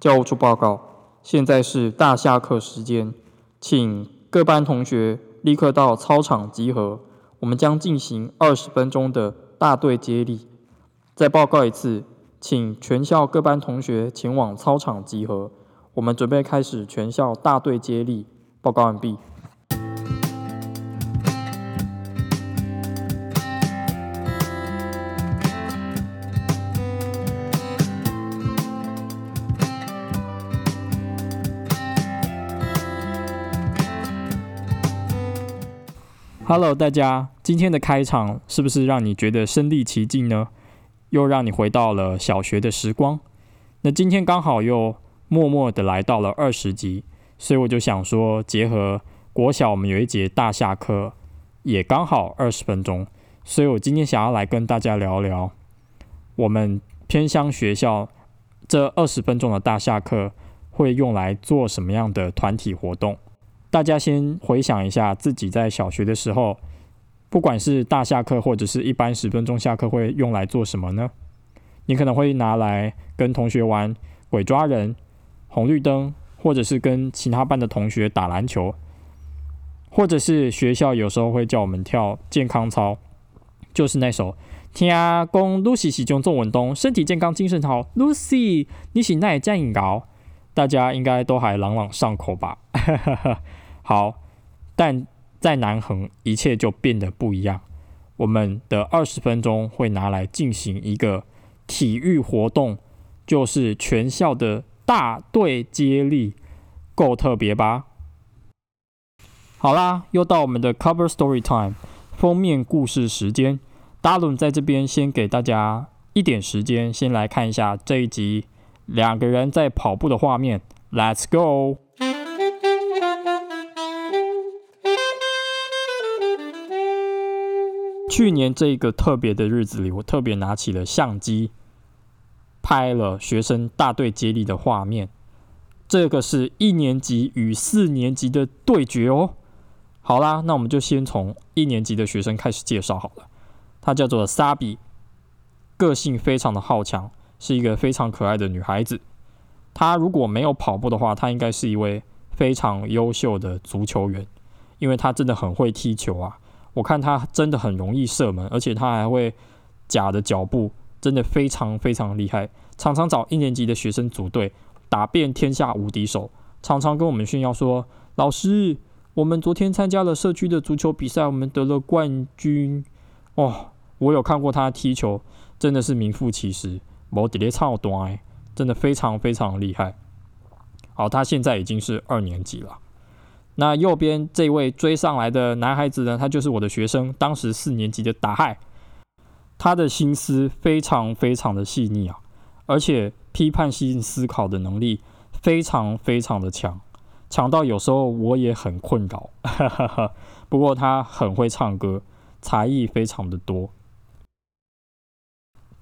教务处报告，现在是大下课时间，请各班同学立刻到操场集合。我们将进行二十分钟的大队接力。再报告一次，请全校各班同学前往操场集合。我们准备开始全校大队接力。报告完毕。Hello，大家，今天的开场是不是让你觉得身临其境呢？又让你回到了小学的时光。那今天刚好又默默的来到了二十集，所以我就想说，结合国小我们有一节大下课，也刚好二十分钟，所以我今天想要来跟大家聊聊我们偏乡学校这二十分钟的大下课会用来做什么样的团体活动。大家先回想一下自己在小学的时候，不管是大下课或者是一般十分钟下课，会用来做什么呢？你可能会拿来跟同学玩鬼抓人、红绿灯，或者是跟其他班的同学打篮球，或者是学校有时候会叫我们跳健康操，就是那首“天公 Lucy 喜中做文东，身体健康精神好，Lucy 你喜那也这样搞，大家应该都还朗朗上口吧？好，但在南横，一切就变得不一样。我们的二十分钟会拿来进行一个体育活动，就是全校的大队接力，够特别吧？好啦，又到我们的 cover story time 封面故事时间。达伦在这边先给大家一点时间，先来看一下这一集两个人在跑步的画面。Let's go！去年这个特别的日子里，我特别拿起了相机，拍了学生大队接力的画面。这个是一年级与四年级的对决哦。好啦，那我们就先从一年级的学生开始介绍好了。她叫做萨比个性非常的好强，是一个非常可爱的女孩子。她如果没有跑步的话，她应该是一位非常优秀的足球员，因为她真的很会踢球啊。我看他真的很容易射门，而且他还会假的脚步，真的非常非常厉害。常常找一年级的学生组队，打遍天下无敌手。常常跟我们炫耀说：“老师，我们昨天参加了社区的足球比赛，我们得了冠军。”哦，我有看过他踢球，真的是名副其实，某底列超短，真的非常非常厉害。好，他现在已经是二年级了。那右边这位追上来的男孩子呢？他就是我的学生，当时四年级的打害。他的心思非常非常的细腻啊，而且批判性思考的能力非常非常的强，强到有时候我也很困扰。不过他很会唱歌，才艺非常的多。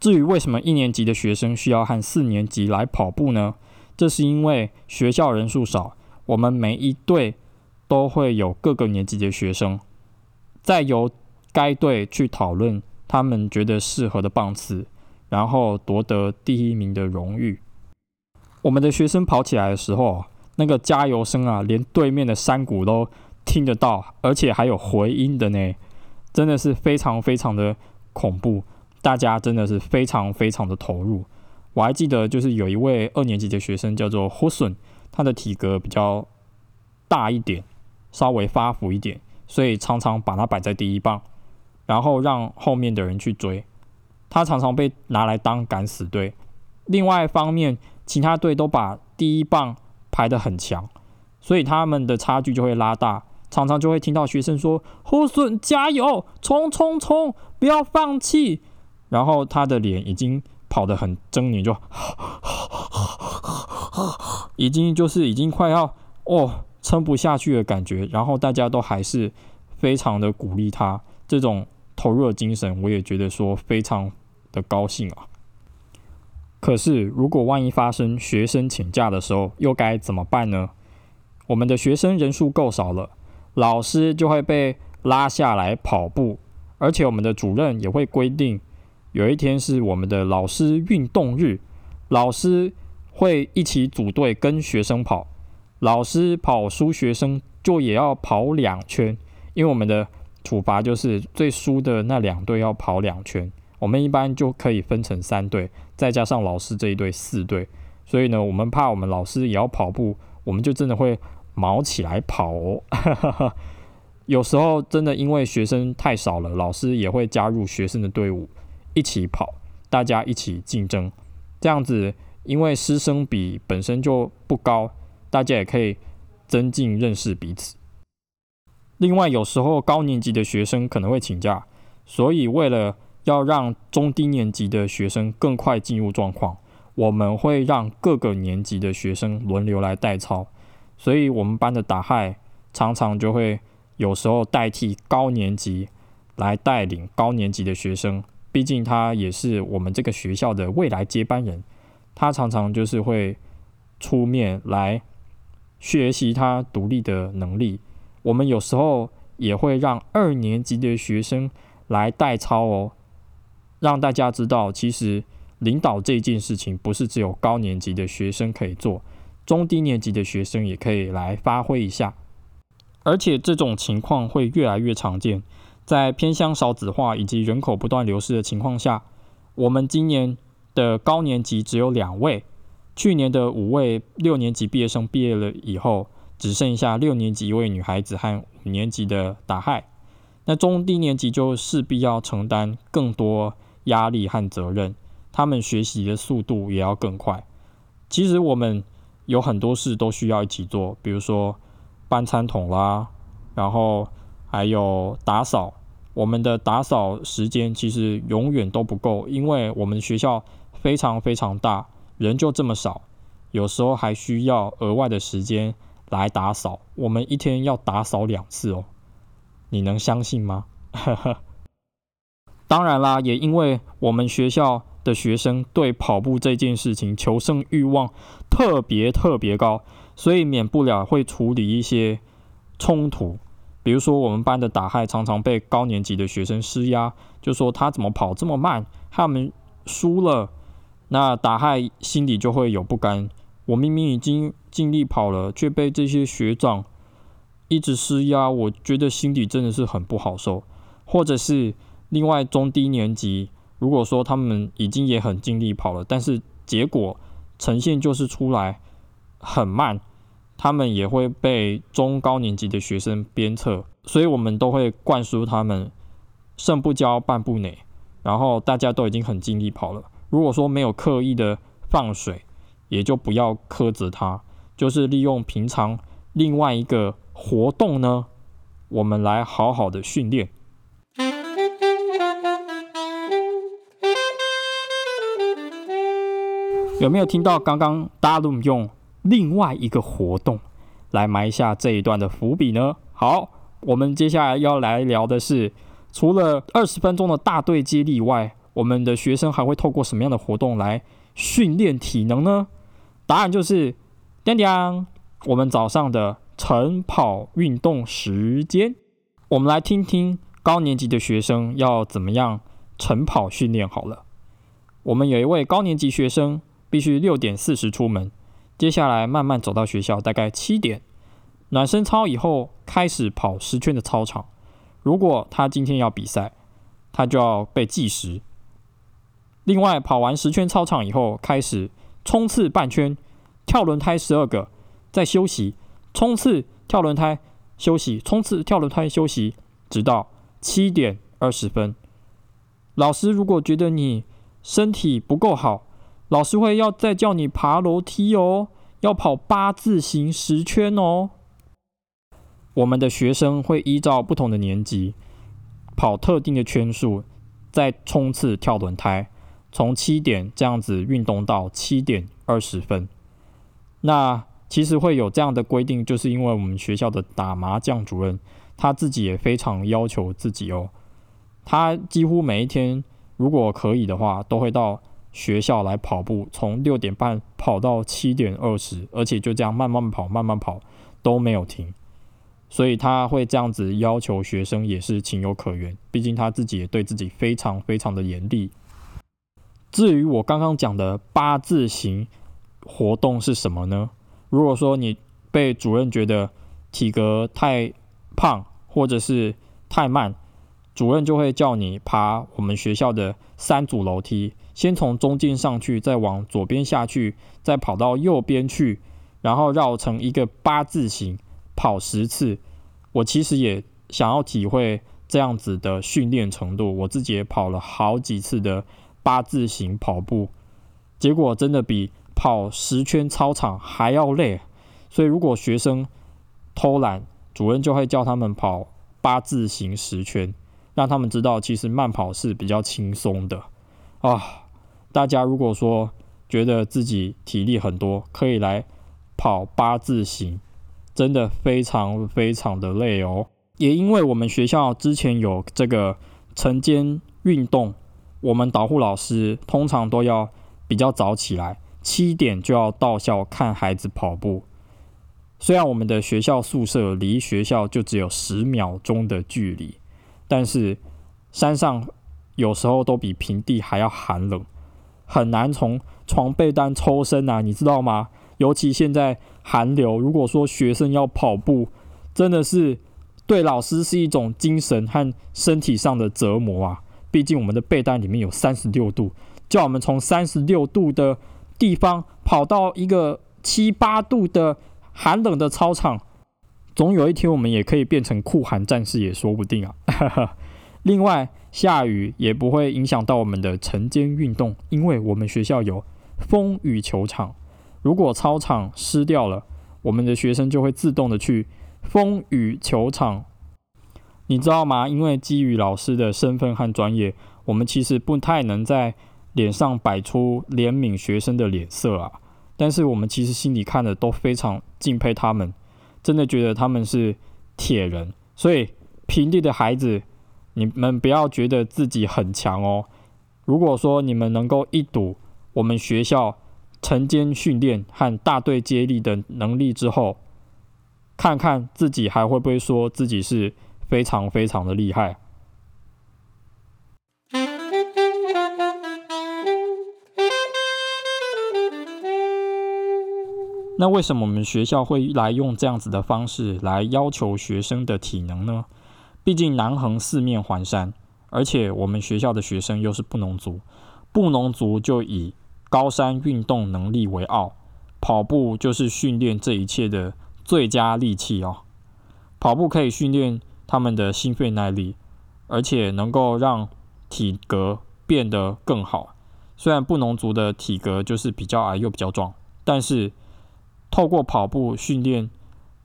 至于为什么一年级的学生需要和四年级来跑步呢？这是因为学校人数少，我们每一队。都会有各个年级的学生，再由该队去讨论他们觉得适合的棒次，然后夺得第一名的荣誉。我们的学生跑起来的时候，那个加油声啊，连对面的山谷都听得到，而且还有回音的呢，真的是非常非常的恐怖。大家真的是非常非常的投入。我还记得，就是有一位二年级的学生叫做 Husun，他的体格比较大一点。稍微发福一点，所以常常把它摆在第一棒，然后让后面的人去追。他常常被拿来当敢死队。另外一方面，其他队都把第一棒排得很强，所以他们的差距就会拉大。常常就会听到学生说：“胡顺加油，冲冲冲，不要放弃。”然后他的脸已经跑得很狰狞，就 已经就是已经快要哦。撑不下去的感觉，然后大家都还是非常的鼓励他，这种投入的精神，我也觉得说非常的高兴啊。可是，如果万一发生学生请假的时候，又该怎么办呢？我们的学生人数够少了，老师就会被拉下来跑步，而且我们的主任也会规定，有一天是我们的老师运动日，老师会一起组队跟学生跑，老师跑输学生就也要跑两圈，因为我们的处罚就是最输的那两队要跑两圈。我们一般就可以分成三队，再加上老师这一队四队。所以呢，我们怕我们老师也要跑步，我们就真的会毛起来跑。哦。有时候真的因为学生太少了，老师也会加入学生的队伍一起跑，大家一起竞争，这样子。因为师生比本身就不高，大家也可以增进认识彼此。另外，有时候高年级的学生可能会请假，所以为了要让中低年级的学生更快进入状况，我们会让各个年级的学生轮流来代操。所以，我们班的打害常常就会有时候代替高年级来带领高年级的学生，毕竟他也是我们这个学校的未来接班人。他常常就是会出面来学习他独立的能力。我们有时候也会让二年级的学生来代操哦，让大家知道，其实领导这件事情不是只有高年级的学生可以做，中低年级的学生也可以来发挥一下。而且这种情况会越来越常见，在偏乡少子化以及人口不断流失的情况下，我们今年。的高年级只有两位，去年的五位六年级毕业生毕业了以后，只剩下六年级一位女孩子和五年级的打害。那中低年级就势必要承担更多压力和责任，他们学习的速度也要更快。其实我们有很多事都需要一起做，比如说搬餐桶啦，然后还有打扫。我们的打扫时间其实永远都不够，因为我们学校。非常非常大，人就这么少，有时候还需要额外的时间来打扫。我们一天要打扫两次哦，你能相信吗？当然啦，也因为我们学校的学生对跑步这件事情求胜欲望特别特别高，所以免不了会处理一些冲突。比如说，我们班的打害常常被高年级的学生施压，就说他怎么跑这么慢，他们输了。那打害心里就会有不甘，我明明已经尽力跑了，却被这些学长一直施压，我觉得心里真的是很不好受。或者是另外中低年级，如果说他们已经也很尽力跑了，但是结果呈现就是出来很慢，他们也会被中高年级的学生鞭策，所以我们都会灌输他们胜不骄半不馁，然后大家都已经很尽力跑了。如果说没有刻意的放水，也就不要苛责他，就是利用平常另外一个活动呢，我们来好好的训练。有没有听到刚刚大陆用另外一个活动来埋下这一段的伏笔呢？好，我们接下来要来聊的是，除了二十分钟的大队接力外。我们的学生还会透过什么样的活动来训练体能呢？答案就是叮叮，我们早上的晨跑运动时间。我们来听听高年级的学生要怎么样晨跑训练好了。我们有一位高年级学生必须六点四十出门，接下来慢慢走到学校，大概七点暖身操以后开始跑十圈的操场。如果他今天要比赛，他就要被计时。另外，跑完十圈操场以后，开始冲刺半圈，跳轮胎十二个，再休息，冲刺跳轮胎休息，冲刺跳轮胎休息，直到七点二十分。老师如果觉得你身体不够好，老师会要再叫你爬楼梯哦，要跑八字形十圈哦。我们的学生会依照不同的年级跑特定的圈数，再冲刺跳轮胎。从七点这样子运动到七点二十分，那其实会有这样的规定，就是因为我们学校的打麻将主任他自己也非常要求自己哦，他几乎每一天如果可以的话，都会到学校来跑步，从六点半跑到七点二十，而且就这样慢慢跑，慢慢跑都没有停，所以他会这样子要求学生也是情有可原，毕竟他自己也对自己非常非常的严厉。至于我刚刚讲的八字形活动是什么呢？如果说你被主任觉得体格太胖或者是太慢，主任就会叫你爬我们学校的三组楼梯，先从中间上去，再往左边下去，再跑到右边去，然后绕成一个八字形跑十次。我其实也想要体会这样子的训练程度，我自己也跑了好几次的八字形跑步，结果真的比跑十圈操场还要累。所以如果学生偷懒，主任就会叫他们跑八字形十圈，让他们知道其实慢跑是比较轻松的啊。大家如果说觉得自己体力很多，可以来跑八字形。真的非常非常的累哦，也因为我们学校之前有这个晨间运动，我们导护老师通常都要比较早起来，七点就要到校看孩子跑步。虽然我们的学校宿舍离学校就只有十秒钟的距离，但是山上有时候都比平地还要寒冷，很难从床被单抽身啊，你知道吗？尤其现在寒流，如果说学生要跑步，真的是对老师是一种精神和身体上的折磨啊！毕竟我们的被单里面有三十六度，叫我们从三十六度的地方跑到一个七八度的寒冷的操场，总有一天我们也可以变成酷寒战士也说不定啊！另外，下雨也不会影响到我们的晨间运动，因为我们学校有风雨球场。如果操场湿掉了，我们的学生就会自动的去风雨球场，你知道吗？因为基于老师的身份和专业，我们其实不太能在脸上摆出怜悯学生的脸色啊。但是我们其实心里看的都非常敬佩他们，真的觉得他们是铁人。所以平地的孩子，你们不要觉得自己很强哦。如果说你们能够一睹我们学校。晨间训练和大队接力的能力之后，看看自己还会不会说自己是非常非常的厉害。那为什么我们学校会来用这样子的方式来要求学生的体能呢？毕竟南横四面环山，而且我们学校的学生又是布农族，布农族就以。高山运动能力为傲，跑步就是训练这一切的最佳利器哦。跑步可以训练他们的心肺耐力，而且能够让体格变得更好。虽然布农族的体格就是比较矮又比较壮，但是透过跑步训练，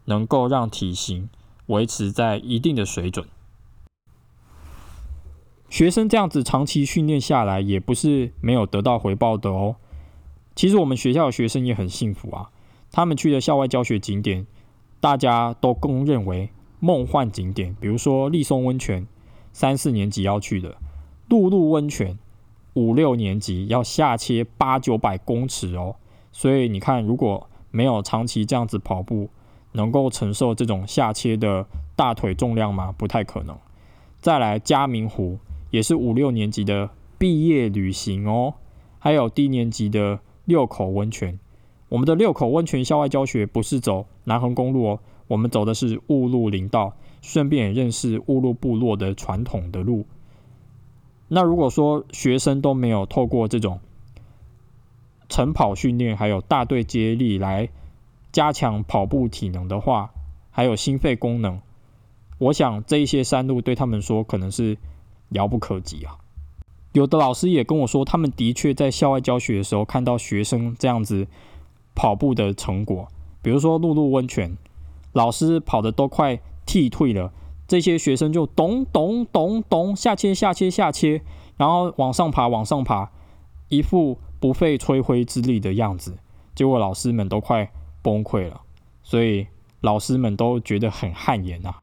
能够让体型维持在一定的水准。学生这样子长期训练下来，也不是没有得到回报的哦。其实我们学校的学生也很幸福啊，他们去的校外教学景点，大家都公认为梦幻景点，比如说立松温泉，三四年级要去的；露露温泉，五六年级要下切八九百公尺哦。所以你看，如果没有长期这样子跑步，能够承受这种下切的大腿重量吗？不太可能。再来嘉明湖。也是五六年级的毕业旅行哦，还有低年级的六口温泉。我们的六口温泉校外教学不是走南横公路哦，我们走的是雾路林道，顺便也认识雾路部落的传统的路。那如果说学生都没有透过这种晨跑训练，还有大队接力来加强跑步体能的话，还有心肺功能，我想这一些山路对他们说可能是。遥不可及啊！有的老师也跟我说，他们的确在校外教学的时候看到学生这样子跑步的成果，比如说露露温泉，老师跑的都快踢退了，这些学生就咚咚咚咚下切下切下切，然后往上爬往上爬，一副不费吹灰之力的样子，结果老师们都快崩溃了，所以老师们都觉得很汗颜呐。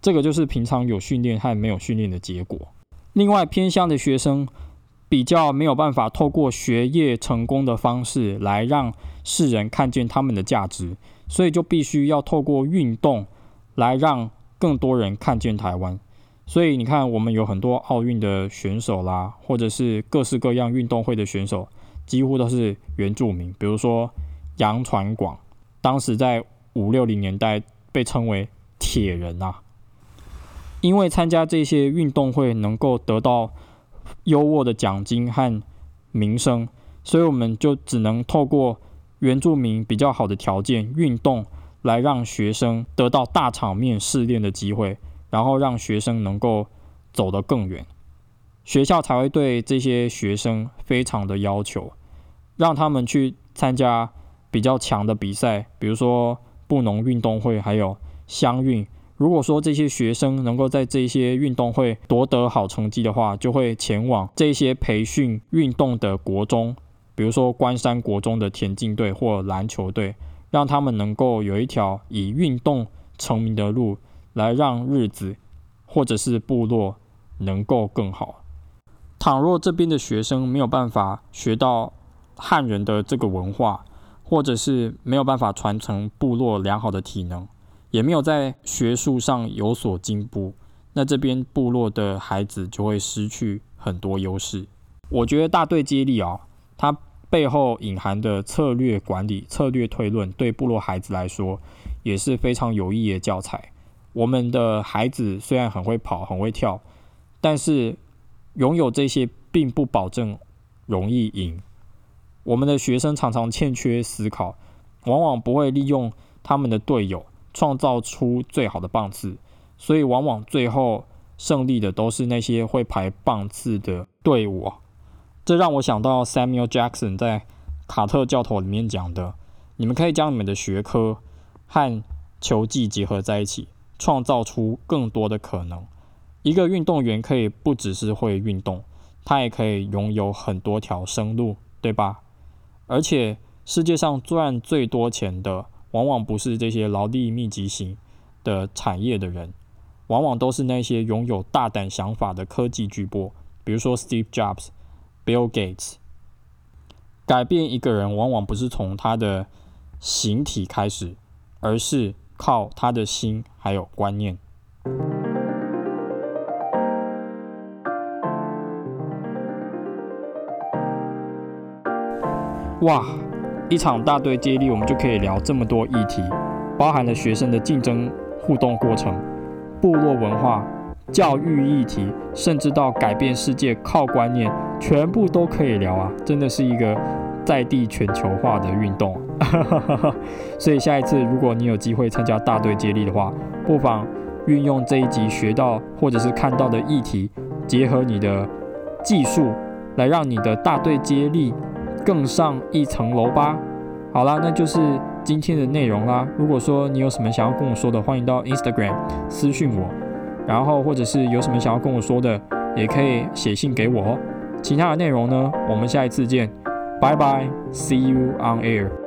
这个就是平常有训练和没有训练的结果。另外，偏向的学生比较没有办法透过学业成功的方式来让世人看见他们的价值，所以就必须要透过运动来让更多人看见台湾。所以你看，我们有很多奥运的选手啦，或者是各式各样运动会的选手，几乎都是原住民。比如说杨传广，当时在五六零年代被称为铁人啊。因为参加这些运动会能够得到优渥的奖金和名声，所以我们就只能透过原住民比较好的条件运动，来让学生得到大场面试炼的机会，然后让学生能够走得更远。学校才会对这些学生非常的要求，让他们去参加比较强的比赛，比如说布农运动会，还有乡运。如果说这些学生能够在这些运动会夺得好成绩的话，就会前往这些培训运动的国中，比如说关山国中的田径队或篮球队，让他们能够有一条以运动成名的路，来让日子或者是部落能够更好。倘若这边的学生没有办法学到汉人的这个文化，或者是没有办法传承部落良好的体能，也没有在学术上有所进步，那这边部落的孩子就会失去很多优势。我觉得大队接力啊，它背后隐含的策略管理、策略推论，对部落孩子来说也是非常有益的教材。我们的孩子虽然很会跑、很会跳，但是拥有这些并不保证容易赢。我们的学生常常欠缺思考，往往不会利用他们的队友。创造出最好的棒次，所以往往最后胜利的都是那些会排棒次的队伍。这让我想到 Samuel Jackson 在《卡特教头》里面讲的：你们可以将你们的学科和球技结合在一起，创造出更多的可能。一个运动员可以不只是会运动，他也可以拥有很多条生路，对吧？而且世界上赚最多钱的。往往不是这些劳力密集型的产业的人，往往都是那些拥有大胆想法的科技巨擘，比如说 Steve Jobs、Bill Gates。改变一个人，往往不是从他的形体开始，而是靠他的心还有观念。哇！一场大队接力，我们就可以聊这么多议题，包含了学生的竞争互动过程、部落文化、教育议题，甚至到改变世界靠观念，全部都可以聊啊！真的是一个在地全球化的运动。所以下一次如果你有机会参加大队接力的话，不妨运用这一集学到或者是看到的议题，结合你的技术，来让你的大队接力。更上一层楼吧。好啦，那就是今天的内容啦。如果说你有什么想要跟我说的，欢迎到 Instagram 私讯我，然后或者是有什么想要跟我说的，也可以写信给我哦。其他的内容呢，我们下一次见，拜拜，See you on air。